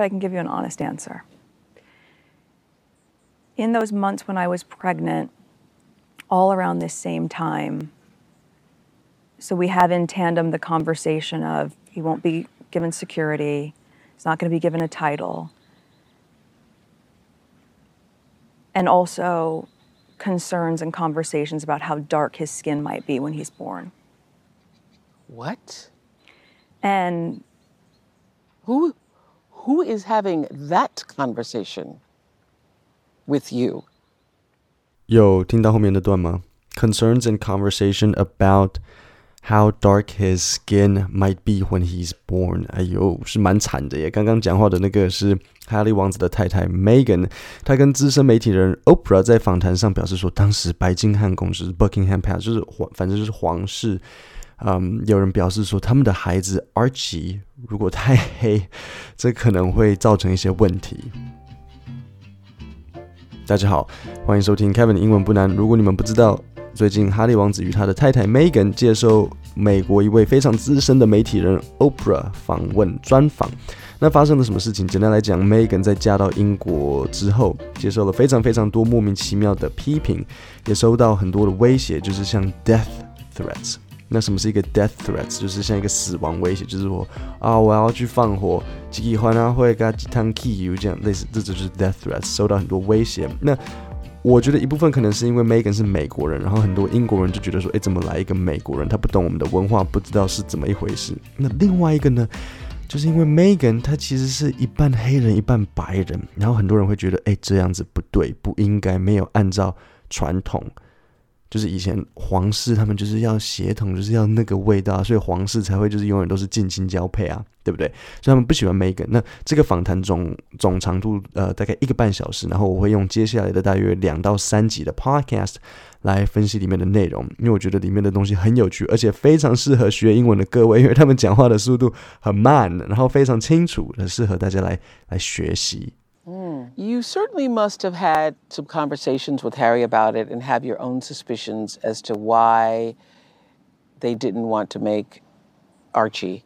but I can give you an honest answer. In those months when I was pregnant, all around this same time, so we have in tandem the conversation of he won't be given security, he's not going to be given a title. And also concerns and conversations about how dark his skin might be when he's born. What? And Who who is having that conversation with you? 有听到后面那段吗？Concerns and conversation about how dark his skin might be when he's born。哎呦，是蛮惨的耶！刚刚讲话的那个是哈利王子的太太 Megan，她跟资深媒体人 Oprah 在访谈上表示说，当时白金汉宫就是 Buckingham Palace，就是皇，反正就是皇室。 嗯，有人表示说，他们的孩子 Archie 如果太黑，这可能会造成一些问题。大家好，欢迎收听 Kevin 的英文不难。如果你们不知道，最近哈利王子与他的太太 Megan 接受美国一位非常资深的媒体人 Oprah 访问专访，那发生了什么事情？简单来讲，Megan 在嫁到英国之后，接受了非常非常多莫名其妙的批评，也收到很多的威胁，就是像 death threats。那什么是一个 death threats？就是像一个死亡威胁，就是说啊，我要去放火，喜欢啊，会给几趟 key 这样类似，这就是 death threats，受到很多威胁。那我觉得一部分可能是因为 Megan 是美国人，然后很多英国人就觉得说，哎，怎么来一个美国人？他不懂我们的文化，不知道是怎么一回事。那另外一个呢，就是因为 Megan 他其实是一半黑人一半白人，然后很多人会觉得，哎，这样子不对，不应该，没有按照传统。就是以前皇室他们就是要血统，就是要那个味道，所以皇室才会就是永远都是近亲交配啊，对不对？所以他们不喜欢 Megan。那这个访谈总总长度呃大概一个半小时，然后我会用接下来的大约两到三集的 Podcast 来分析里面的内容，因为我觉得里面的东西很有趣，而且非常适合学英文的各位，因为他们讲话的速度很慢，然后非常清楚，很适合大家来来学习。Mm. You certainly must have had some conversations with Harry about it and have your own suspicions as to why they didn't want to make Archie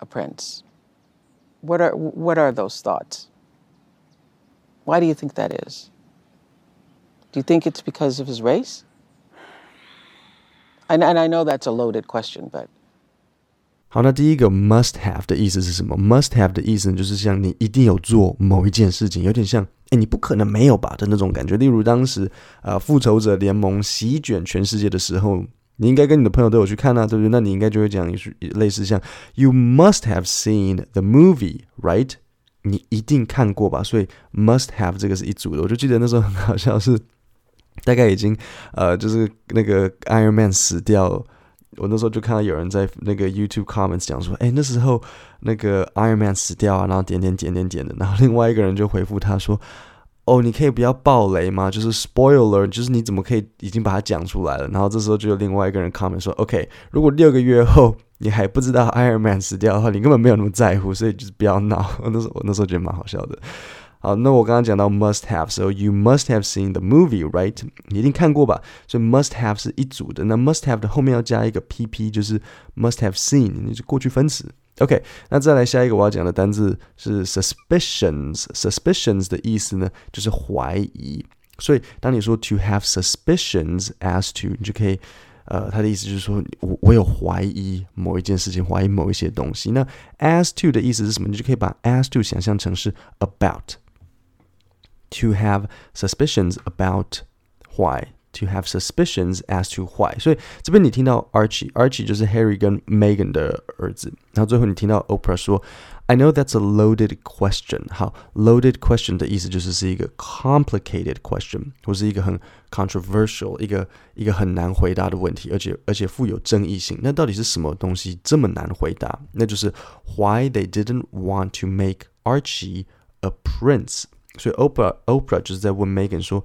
a prince. What are what are those thoughts? Why do you think that is? Do you think it's because of his race? And, and I know that's a loaded question, but 好，那第一个 must have 的意思是什么？must have 的意思就是像你一定有做某一件事情，有点像哎，你不可能没有吧的那种感觉。例如当时呃复仇者联盟席卷全世界的时候，你应该跟你的朋友都有去看啊，对不对？那你应该就会讲一句类似像 You must have seen the movie, right？你一定看过吧？所以 must have 这个是一组的。我就记得那时候很好笑，是大概已经呃就是那个 Iron Man 死掉了。我那时候就看到有人在那个 YouTube comments 讲说，哎，那时候那个 Iron Man 死掉啊，然后点点点点点的，然后另外一个人就回复他说，哦，你可以不要爆雷吗？就是 spoiler，就是你怎么可以已经把它讲出来了？然后这时候就有另外一个人 comment 说，OK，如果六个月后你还不知道 Iron Man 死掉的话，你根本没有那么在乎，所以就是不要闹。我 那时候我那时候觉得蛮好笑的。好，那我刚刚讲到 must have，所以 you must have seen the movie，right？你一定看过吧？所以 must have 是一组的。那 must have 的后面要加一个 pp，就是 must have seen，你是过去分词。OK，那再来下一个我要讲的单字是 suspicions。suspicions 的意思呢，就是怀疑。所以当你说 to have suspicions as to，你就可以，呃，它的意思就是说我我有怀疑某一件事情，怀疑某一些东西。那 as to 的意思是什么？你就可以把 as to 想象成是 about。 To have suspicions about why, to have suspicions as to why，所以这边你听到 Archie，Archie 就是 Harry 跟 Meghan 的儿子，然后最后你听到 Oprah 说，I know that's a loaded question。好，loaded question 的意思就是是一个 complicated question，或是一个很 controversial，一个一个很难回答的问题，而且而且富有争议性。那到底是什么东西这么难回答？那就是 why they didn't want to make Archie a prince。 所以 Oprah Oprah 就是在问 Megan 说：“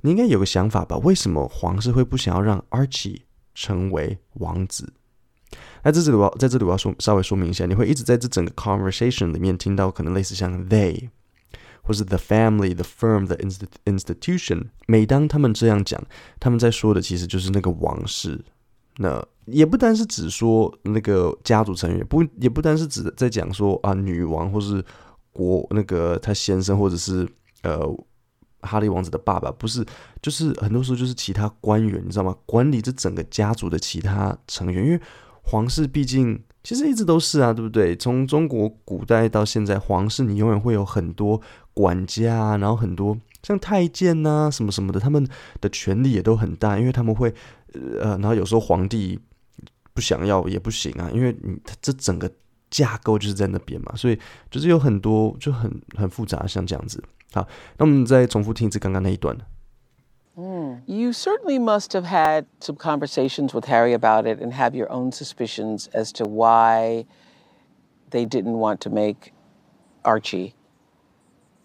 你应该有个想法吧？为什么皇室会不想要让 Archie 成为王子？”那在这里我要在这里我要说稍微说明一下，你会一直在这整个 conversation 里面听到可能类似像 they 或是 the family、the firm、the institution。每当他们这样讲，他们在说的其实就是那个王室。那也不单是只说那个家族成员，不也不单是指在讲说啊女王或是。国那个他先生或者是呃哈利王子的爸爸，不是，就是很多时候就是其他官员，你知道吗？管理这整个家族的其他成员，因为皇室毕竟其实一直都是啊，对不对？从中国古代到现在，皇室你永远会有很多管家啊，然后很多像太监呐、什么什么的，他们的权力也都很大，因为他们会呃，然后有时候皇帝不想要也不行啊，因为你这整个。架构就是在那边嘛，所以就是有很多就很很复杂，像这样子。好，那我们再重复听一次刚刚那一段。Mm. You certainly must have had some conversations with Harry about it and have your own suspicions as to why they didn't want to make Archie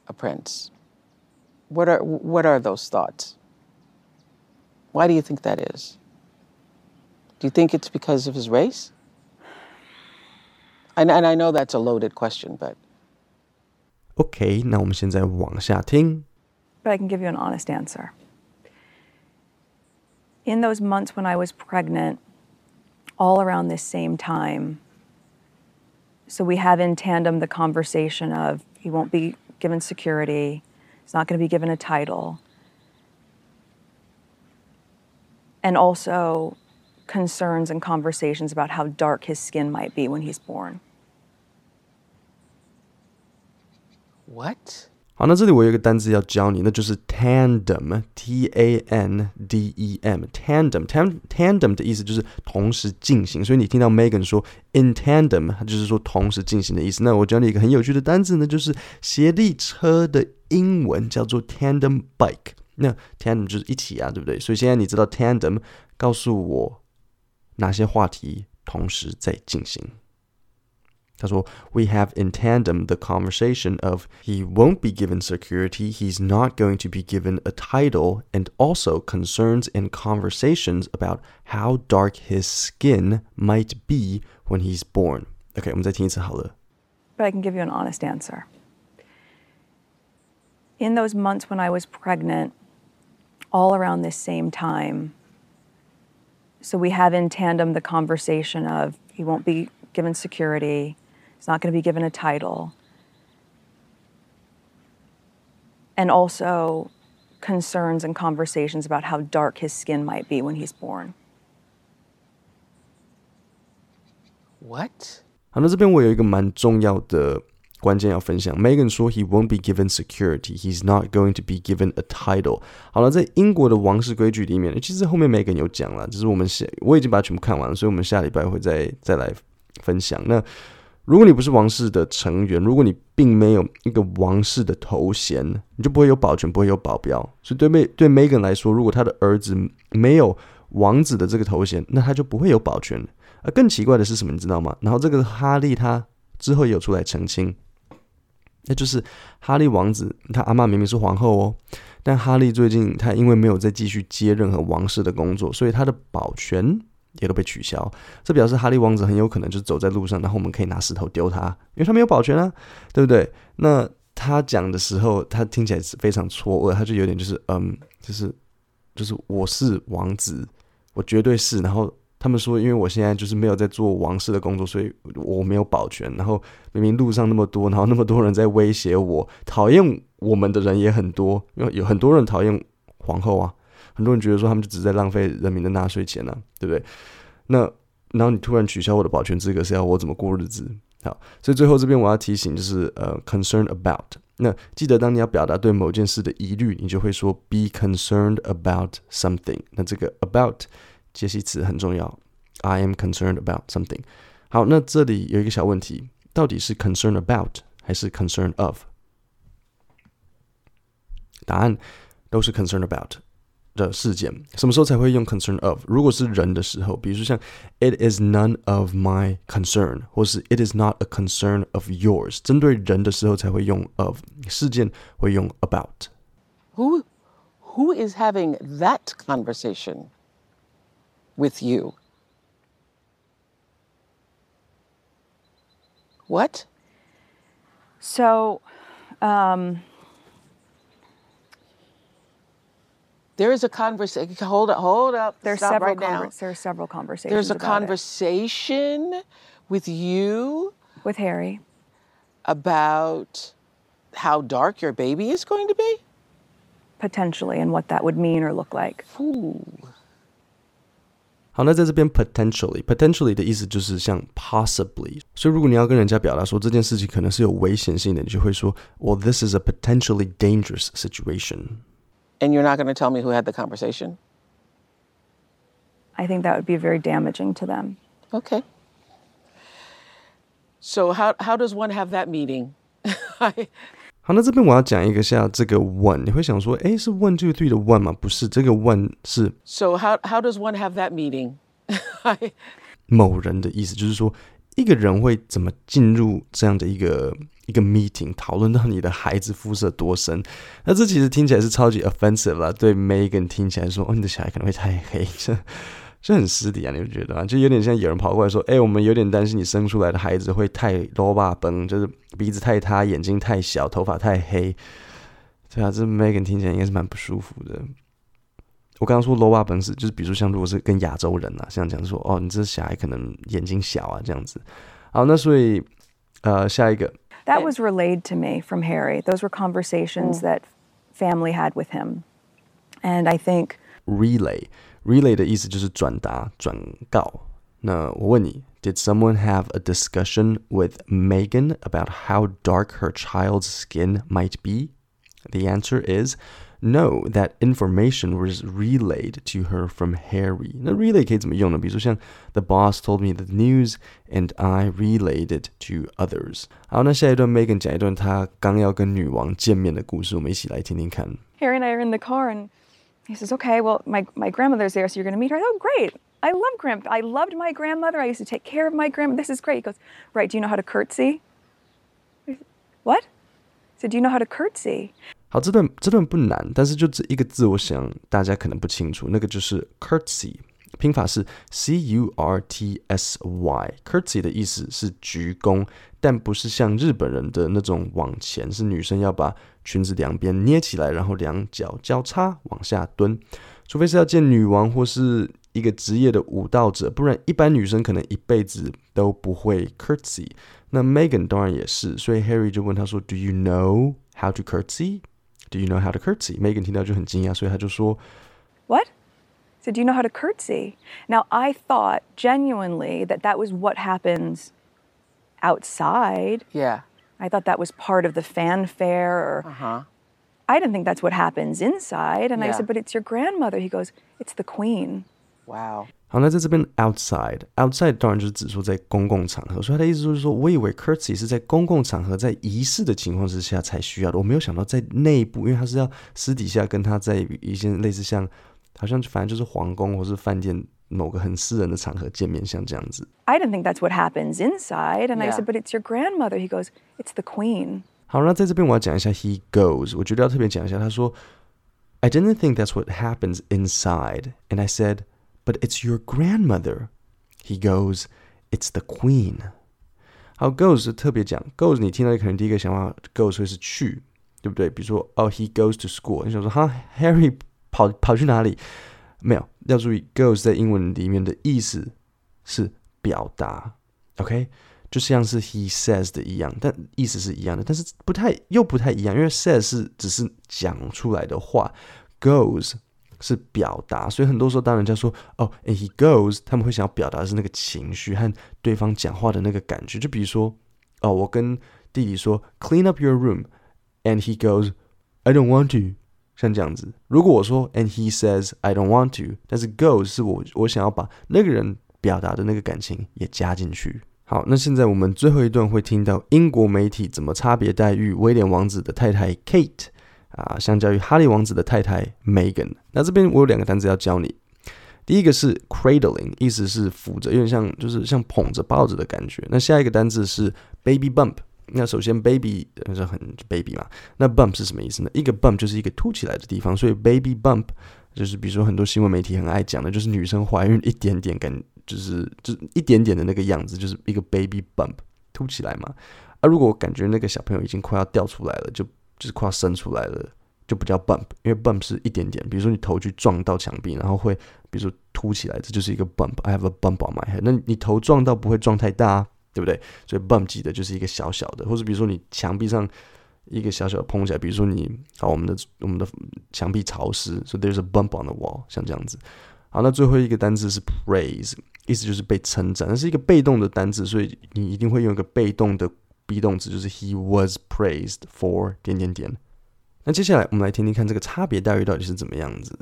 a prince. What are what are those thoughts? Why do you think that is? Do you think it's because of his race? And, and I know that's a loaded question, but. Okay, 那我们现在往下听. But I can give you an honest answer. In those months when I was pregnant, all around this same time, so we have in tandem the conversation of he won't be given security, he's not going to be given a title. And also concerns and conversations about how dark his skin might be when he's born. What? 好，那这里我有一个单词要教你，那就是 tandem，t a n d e m，tandem，tandem 的意思就是同时进行。所以你听到 Megan 说 in tandem，它就是说同时进行的意思。那我教你一个很有趣的单词呢，就是协力车的英文叫做 tandem bike。那 tandem 就是一起啊，对不对？所以现在你知道 tandem，告诉我哪些话题同时在进行。他说：“We have in tandem the conversation of he won't be given security, he's not going to be given a title, and also concerns and conversations about how dark his skin might be when he's born.” OK，我们再听一次好了。But I can give you an honest answer. In those months when I was pregnant, all around this same time, so we have in tandem the conversation of he won't be given security He's not going to be given a title. And also concerns and conversations about how dark his skin might be when he's born. What? 好，那这边我有一个蛮重要的关键要分享。Megan 说，He won't be given security. He's not going to be given a title. 好了，在英国的王室规矩里面，其实后面 Megan 有讲了，只是我们下我已经把它全部看完了，所以我们下礼拜会再再来分享。那 如果你不是王室的成员，如果你并没有一个王室的头衔，你就不会有保全，不会有保镖。所以对梅对 Megan 来说，如果他的儿子没有王子的这个头衔，那他就不会有保全。而更奇怪的是什么，你知道吗？然后这个哈利他之后也有出来澄清，那就是哈利王子他阿嬷明明是皇后哦，但哈利最近他因为没有再继续接任何王室的工作，所以他的保全。也都被取消，这表示哈利王子很有可能就走在路上，然后我们可以拿石头丢他，因为他没有保全啊，对不对？那他讲的时候，他听起来是非常错愕，他就有点就是嗯，就是就是我是王子，我绝对是。然后他们说，因为我现在就是没有在做王室的工作，所以我没有保全。然后明明路上那么多，然后那么多人在威胁我，讨厌我们的人也很多，因为有很多人讨厌皇后啊。很多人觉得说他们就只是在浪费人民的纳税钱呢、对不对？那然后你突然取消我的保全资格，是要我怎么过日子？好，所以最后这边我要提醒就是呃，concern about。那记得当你要表达对某件事的疑虑，你就会说 be concerned about something。那这个 about 介系词很重要，I am concerned about something。好，那这里有一个小问题，到底是 concern about 还是 concern of？答案都是 concern about。的事件，什么时候才会用 concern of？如果是人的时候，比如说像 it is none of my concern，或是 it is not a concern of yours。针对人的时候才会用 of，事件会用 about。Who who is having that conversation with you? What? So, um, There is a conversation. Hold up, hold up. There's Stop several right now. conver- there are several conversations. There's a about conversation it. with you with Harry about how dark your baby is going to be? Potentially, and what that would mean or look like. Ooh. 好，那在这边 potentially potentially 的意思就是像 possibly，所以如果你要跟人家表达说这件事情可能是有危险性的，你就会说，Well, this is a potentially dangerous situation. And you're not going to tell me who had the conversation? I think that would be very damaging to them. Okay. So how how does one have that meeting? 好，那这边我要讲一个下这个 one，你会想说，诶，是 one two three 的 one 吗？不是，这个 one 是。So how how does one have that meeting? 某人的意思就是说，一个人会怎么进入这样的一个 一个 meeting，讨论到你的孩子肤色多深？那这其实听起来是超级 offensive 啦，对 Megan 听起来说，哦，你的小孩可能会太黑。这 这很失礼啊，你不觉得吗？就有点像有人跑过来说：“哎、我们有点担心你生出来的孩子会太罗巴崩，就是鼻子太塌，眼睛太小，头发太黑。”对啊，这 Megan 听起来应该是蛮不舒服的。我刚刚说罗巴崩是，就是比如说像如果是跟亚洲人啊，像讲说：“哦，你这小孩可能眼睛小啊，这样子。”好，那所以呃，下一个。That was relayed to me from Harry. Those were conversations that family had with him, and I think relay. Relay 的意思就是转达、转告。那我问你，Did someone have a discussion with Megan about how dark her child's skin might be? The answer is no. That information was relayed to her from Harry. 那 relay 可以怎么用呢？比如说像 The boss told me the news, and I relayed it to others. 好，那下一段 Megan 讲一段她刚要跟女王见面的故事，我们一起来听听看。Harry and I are in the car and he says, okay, well, my, my grandmother's there, so you're going to meet her. Oh, great. I love grand. I loved my grandmother. I used to take care of my grandmother. This is great. He goes, right. Do you know how to curtsy? What? So do you know how to curtsy? 好，这段这段不难，但是就这一个字，我想大家可能不清楚，那个就是 curtsy。拼法是 c u r t s y，curtsy 的意思是鞠躬，但不是像日本人的那种往前，是女生要把裙子两边捏起来，然后两脚交叉往下蹲。除非是要见女王或是一个职业的舞蹈者，不然一般女生可能一辈子都不会 curtsy。那 Megan 当然也是，所以 Harry 就问他说：“Do you know how to curtsy? Do you know how to curtsy?” Megan 听到就很惊讶，所以他就说：“What?” So, do you know how to curtsy? Now, I thought genuinely that that was what happens outside. Yeah. I thought that was part of the fanfare. Or Uh-huh. I didn't think that's what happens inside. And I Yeah. said, but it's your grandmother. He goes, it's the queen. Wow. 好，那在这边 outside outside 当然就是指说在公共场合，所以他的意思就是说，我以为 curtsy 是在公共场合在仪式的情况之下才需要的，我没有想到在内部，因为他是要私底下跟他在一些类似像。好像反正就是皇宫或是饭店某个很私人的场合见面，像这样子。I didn't think that's what happens inside, and Yeah. I said, but it's your grandmother. He goes, it's the queen. 好，那在这边我要讲一下 he goes，我觉得要特别讲一下。他说，I didn't think that's what happens inside, and I said, but it's your grandmother. He goes, it's the queen. 好，goes 特别讲 goes，你听到可能第一个想法 goes 会是去，对不对？比如说，哦，he goes to school，你想说，哈，Harry。跑跑去哪里？没有，要注意，goes 在英文里面的意思是表达，OK，就像是 he says 的一样，但意思是一样的，但是不太又不太一样，因为 says 是只是讲出来的话，goes 是表达，所以很多时候当人家说哦，and he goes，他们会想要表达的是那个情绪和对方讲话的那个感觉，就比如说哦，我跟弟弟说 clean up your room，and he goes，I don't want to。像这样子，如果我说 and he says I don't want to，但是 goes 是我我想要把那个人表达的那个感情也加进去。好，那现在我们最后一段会听到英国媒体怎么差别待遇威廉王子的太太 Kate 啊，相较于哈利王子的太太 Megan。那这边我有两个单词要教你，第一个是 cradling，意思是扶着，有点像就是像捧着抱着的感觉。那下一个单字是 baby bump。那首先，baby 是很 baby 嘛。那 bump 是什么意思呢？一个 bump 就是一个凸起来的地方，所以 baby bump 就是比如说很多新闻媒体很爱讲的，就是女生怀孕一点点感，就是就一点点的那个样子，就是一个 baby bump 凸起来嘛。啊，如果我感觉那个小朋友已经快要掉出来了，就就是快要生出来了，就不叫 bump，因为 bump 是一点点。比如说你头去撞到墙壁，然后会比如说凸起来，这就是一个 bump。I have a bump on my head。那你头撞到不会撞太大。对不对？所以 bump 记得就是一个小小的，或者比如说你墙壁上一个小小的碰起来，比如说你好，我们的我们的墙壁潮湿，所以 there's a bump on the wall，像这样子。好，那最后一个单字是 praise，意思就是被称赞，那是一个被动的单字，所以你一定会用一个被动的 be 动词，就是 he was praised for 点点点。那接下来我们来听听看这个差别待遇到底是怎么样子。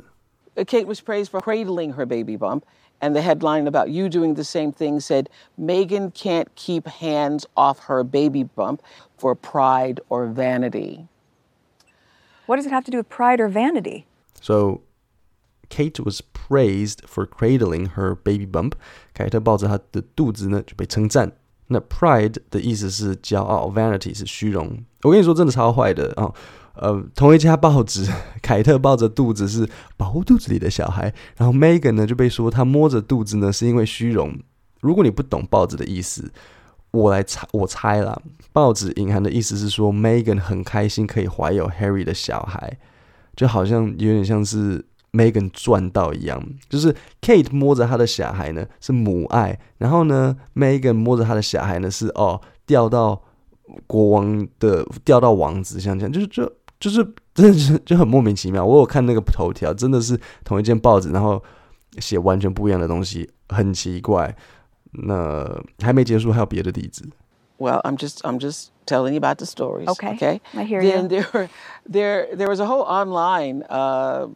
Kate was praised for cradling her baby bump, and the headline about you doing the same thing said Meghan can't keep hands off her baby bump for pride or vanity. What does it have to do with pride or vanity? So Kate was praised for cradling her baby bump. 凯特抱着她的肚子呢，就被称赞。 那 pride 的意思是骄傲，vanity 是虚荣。我跟你说，真的超坏的啊！呃，同一家报纸，凯特抱着肚子是保护肚子里的小孩，然后 Megan 呢就被说她摸着肚子呢是因为虚荣。如果你不懂报纸的意思，我来猜，我猜啦，报纸隐含的意思是说 Megan 很开心可以怀有 Harry 的小孩，就好像有点像是。Meghan 赚到一样，就是 Kate 摸着他的小孩呢是母爱，然后呢 Meghan 摸着他的小孩呢是哦掉到国王的掉到王子，像这样，就是就就是真的是就很莫名其妙。我有看那个头条，真的是同一件报纸，然后写完全不一样的东西，很奇怪。那还没结束，还有别的例子。Well, I'm just I'm just telling you about the stories. Okay. Okay. I hear then you. there there there was a whole online uh,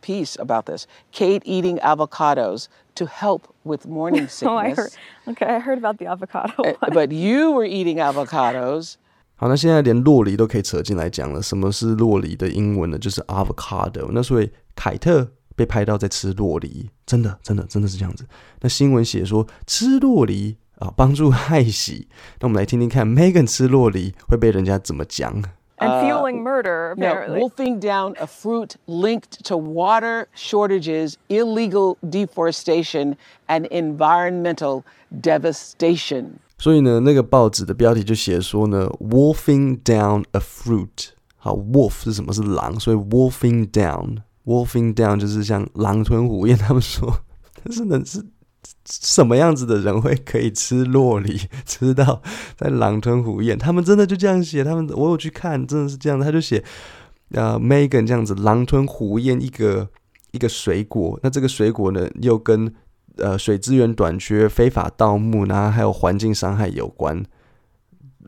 piece about this. Kate eating avocados to help with morning sickness. oh, I heard. Okay, I heard about the avocado. Uh, but you were eating avocados. 好，那现在连酪梨都可以扯进来讲了。什么是酪梨的英文呢？就是 avocado。那所以凯特被拍到在吃酪梨，真的，真的，真的是这样子。那新闻写说吃酪梨。啊，帮助害喜。那我们来听听看，Meghan 吃酪梨会被人家怎么讲 ？And fueling murder, apparently. Now, wolfing down a fruit linked to water shortages, illegal deforestation, and environmental devastation. 所以呢，那个报纸的标题就写说呢，wolfing down a fruit。好，wolf 是什么？是狼，所以 wolfing down，wolfing down 就是像狼吞虎咽。他们说，但是呢是。 什么样子的人会可以吃洛梨，吃到在狼吞虎咽？他们真的就这样写，他们我有去看，真的是这样。他就写，呃，Megan 这样子狼吞虎咽一个一个水果，那这个水果呢，又跟呃水资源短缺、非法盗墓，然后还有环境伤害有关。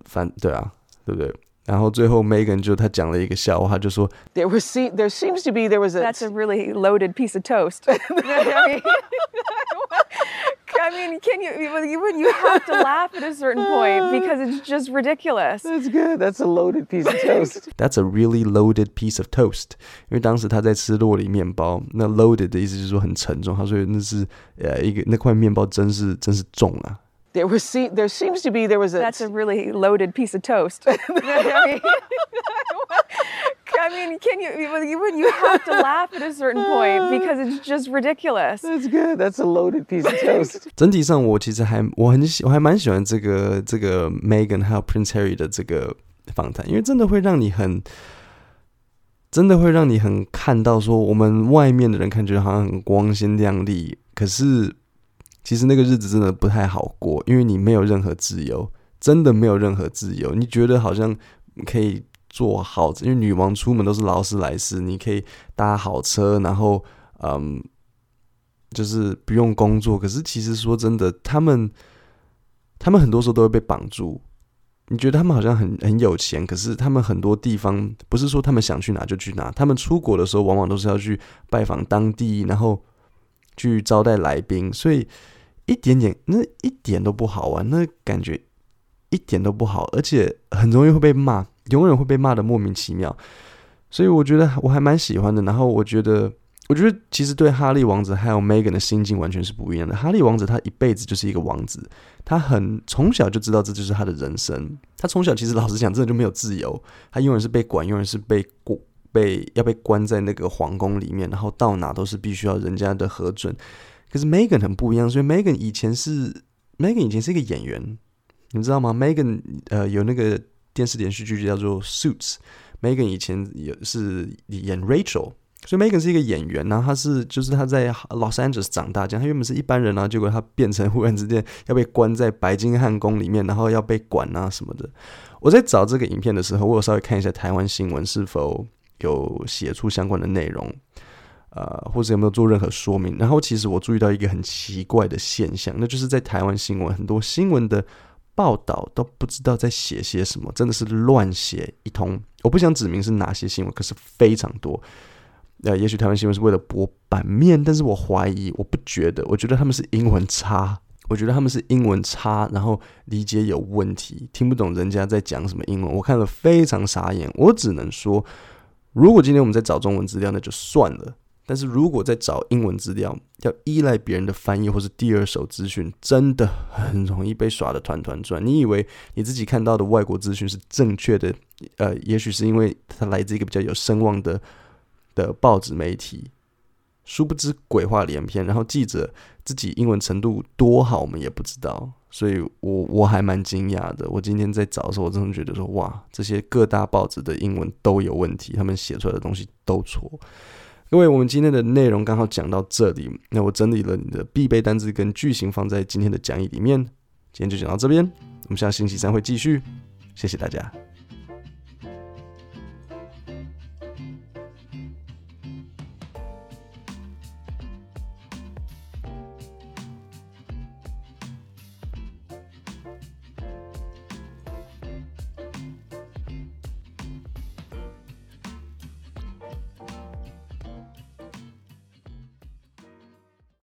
反对啊，对不对？然后最后 Meghan 就他讲了一个笑话，就说，There was there seems to be there was a That's a really loaded piece of toast. I mean, can you, you you have to laugh at a certain point because it's just ridiculous. That's good. That's a loaded piece of toast. That's a really loaded piece of toast. 因为当时他在吃酪梨面包，那 loaded 的意思就是说很沉重。他说那是呃一个那块面包真是真是重啊。 There was there seems to be there was a That's a really loaded piece of toast. I mean, can you, you you have to laugh at a certain point because it's just ridiculous. That's good. That's a loaded piece of toast. 整体上，我其实还我很喜我还蛮喜欢这个这个 Meghan 还有 Prince Harry 的这个访谈，因为真的会让你很，真的会让你很看到说，我们外面的人看觉得好像很光鲜亮丽，可是 其实那个日子真的不太好过，因为你没有任何自由，真的没有任何自由。你觉得好像可以。做好，因为女王出门都是劳斯莱斯，你可以搭好车，然后嗯，就是不用工作。可是其实说真的，他们他们很多时候都会被绑住。你觉得他们好像很很有钱，可是他们很多地方不是说他们想去哪就去哪。他们出国的时候，往往都是要去拜访当地，然后去招待来宾，所以一点点那一点都不好玩，那感觉一点都不好，而且很容易会被骂。永远会被骂得莫名其妙，所以我觉得我还蛮喜欢的。然后我觉得，我觉得其实对哈利王子还有 Megan 的心境完全是不一样的。哈利王子他一辈子就是一个王子，他很从小就知道这就是他的人生。他从小其实老实讲，真的就没有自由，他永远是被管，永远是被过被要被关在那个皇宫里面，然后到哪都是必须要人家的核准。可是 Megan 很不一样，所以 Megan 以前是 Megan 以前是一个演员，你知道吗《？Megan 呃有那个。电视连续剧叫做《Suits，Megan 以前也是演 Rachel，所以 Megan 是一个演员，然后他是就是他在 Los Angeles 长大，这样他原本是一般人啊，结果他变成忽然之间要被关在白金汉宫里面，然后要被管啊什么的。我在找这个影片的时候，我有稍微看一下台湾新闻是否有写出相关的内容，呃，或者有没有做任何说明。然后，其实我注意到一个很奇怪的现象，那就是在台湾新闻很多新闻的报道都不知道在写些什么，真的是乱写一通。我不想指明是哪些新闻，可是非常多。呃，也许台湾新闻是为了博版面，但是我怀疑，我不觉得，我觉得他们是英文差，我觉得他们是英文差，然后理解有问题，听不懂人家在讲什么英文，我看了非常傻眼。我只能说，如果今天我们在找中文资料，那就算了；但是如果在找英文资料，要依赖别人的翻译或是第二手资讯，真的很容易被耍得团团转。你以为你自己看到的外国资讯是正确的？呃，也许是因为它来自一个比较有声望的。的报纸媒体，殊不知鬼话连篇，然后记者自己英文程度多好，我们也不知道，所以我我还蛮惊讶的。我今天在找的时候，我真的觉得说，哇，这些各大报纸的英文都有问题，他们写出来的东西都错。各位，我们今天的内容刚好讲到这里，那我整理了你的必备单词跟句型，放在今天的讲义里面。今天就讲到这边，我们下星期三会继续，谢谢大家。